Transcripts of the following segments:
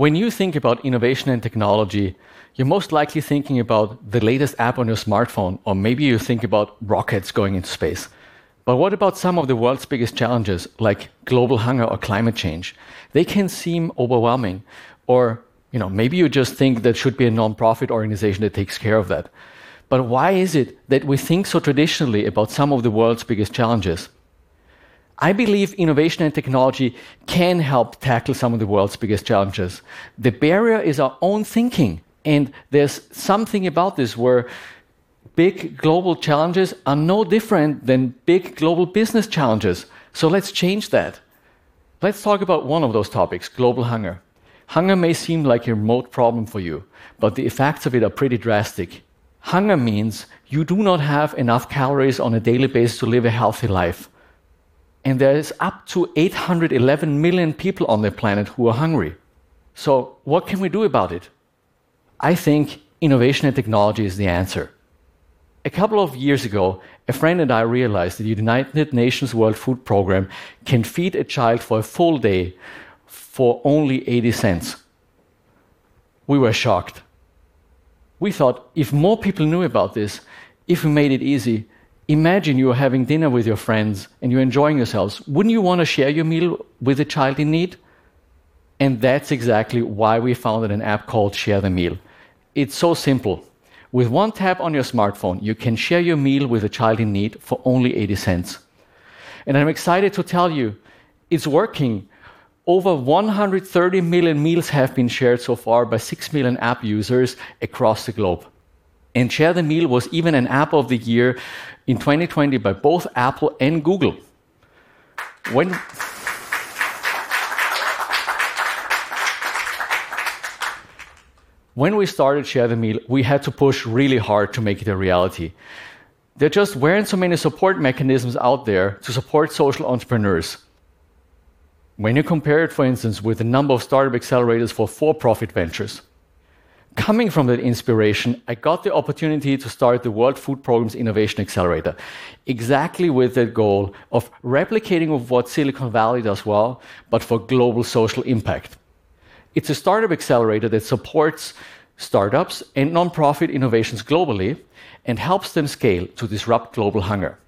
When you think about innovation and technology, you're most likely thinking about the latest app on your smartphone, or maybe you think about rockets going into space. But what about some of the world's biggest challenges, like global hunger or climate change? They can seem overwhelming, or you know, maybe you just think that should be a non-profit organization that takes care of that. But why is it that we think so traditionally about some of the world's biggest challenges? I believe innovation and technology can help tackle some of the world's biggest challenges. The barrier is our own thinking. And there's something about this where big global challenges are no different than big global business challenges. So let's change that. Let's talk about one of those topics global hunger. Hunger may seem like a remote problem for you, but the effects of it are pretty drastic. Hunger means you do not have enough calories on a daily basis to live a healthy life. And there is up to 811 million people on the planet who are hungry. So, what can we do about it? I think innovation and technology is the answer. A couple of years ago, a friend and I realized that the United Nations World Food Program can feed a child for a full day for only 80 cents. We were shocked we thought if more people knew about this, if we made it easy, imagine you're having dinner with your friends and you're enjoying yourselves. Wouldn't you want to share your meal with a child in need? And that's exactly why we founded an app called Share the Meal. It's so simple. With one tap on your smartphone, you can share your meal with a child in need for only 80 cents. And I'm excited to tell you it's working. Over 130 million meals have been shared so far by 6 million app users across the globe. And Share the Meal was even an app of the year in 2020 by both Apple and Google. When When we started Share the Meal, we had to push really hard to make it a reality. There just weren't so many support mechanisms out there to support social entrepreneurs. When you compare it, for instance, with the number of startup accelerators for for profit ventures, coming from that inspiration, I got the opportunity to start the World Food Program's Innovation Accelerator, exactly with the goal of replicating of what Silicon Valley does well, but for global social impact. It's a startup accelerator that supports startups and nonprofit innovations globally and helps them scale to disrupt global hunger.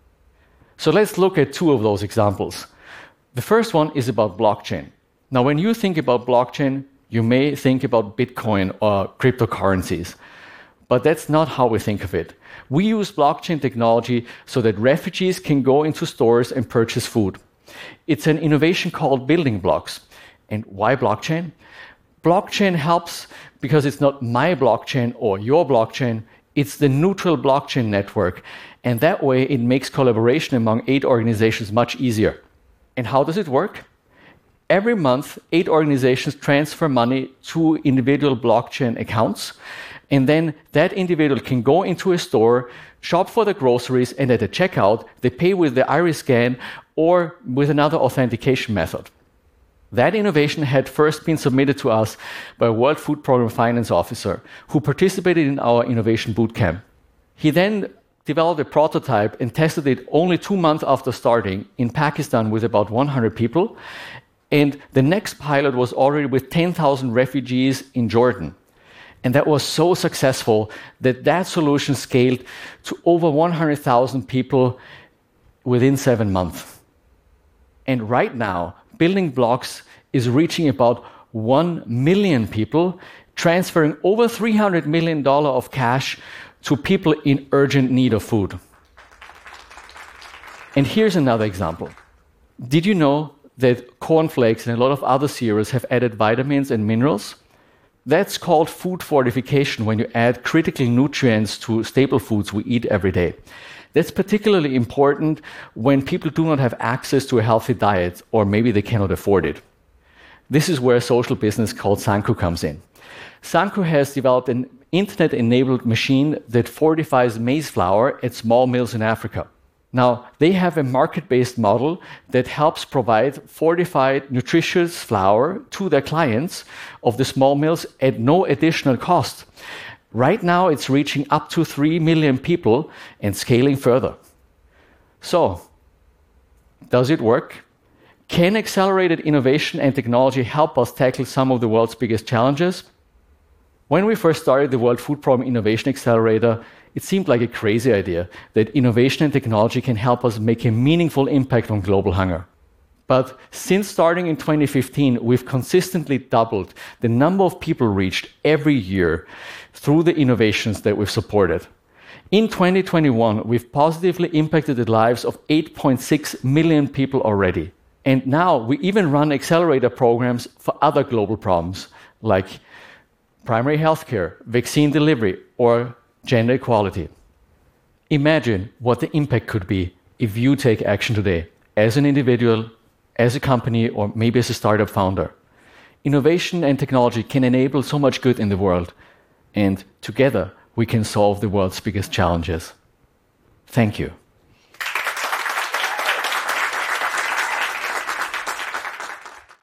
So let's look at two of those examples. The first one is about blockchain. Now, when you think about blockchain, you may think about Bitcoin or cryptocurrencies. But that's not how we think of it. We use blockchain technology so that refugees can go into stores and purchase food. It's an innovation called building blocks. And why blockchain? Blockchain helps because it's not my blockchain or your blockchain, it's the neutral blockchain network. And that way, it makes collaboration among eight organizations much easier. And how does it work? Every month, eight organizations transfer money to individual blockchain accounts. And then that individual can go into a store, shop for the groceries, and at the checkout, they pay with the iris scan or with another authentication method. That innovation had first been submitted to us by a World Food Program finance officer who participated in our innovation bootcamp. He then developed a prototype and tested it only two months after starting in Pakistan with about 100 people. And the next pilot was already with 10,000 refugees in Jordan. And that was so successful that that solution scaled to over 100,000 people within seven months. And right now, Building Blocks is reaching about 1 million people, transferring over $300 million of cash to people in urgent need of food. And here's another example. Did you know that cornflakes and a lot of other cereals have added vitamins and minerals? That's called food fortification when you add critical nutrients to staple foods we eat every day. That's particularly important when people do not have access to a healthy diet or maybe they cannot afford it. This is where a social business called Sanku comes in. Sanku has developed an internet enabled machine that fortifies maize flour at small mills in Africa. Now, they have a market based model that helps provide fortified, nutritious flour to their clients of the small mills at no additional cost. Right now, it's reaching up to 3 million people and scaling further. So, does it work? Can accelerated innovation and technology help us tackle some of the world's biggest challenges? When we first started the World Food Programme Innovation Accelerator, it seemed like a crazy idea that innovation and technology can help us make a meaningful impact on global hunger. But since starting in 2015, we've consistently doubled the number of people reached every year through the innovations that we've supported. In 2021, we've positively impacted the lives of 8.6 million people already. And now we even run accelerator programs for other global problems like primary healthcare, vaccine delivery, or gender equality. Imagine what the impact could be if you take action today as an individual, as a company, or maybe as a startup founder. Innovation and technology can enable so much good in the world, and together we can solve the world's biggest challenges. Thank you.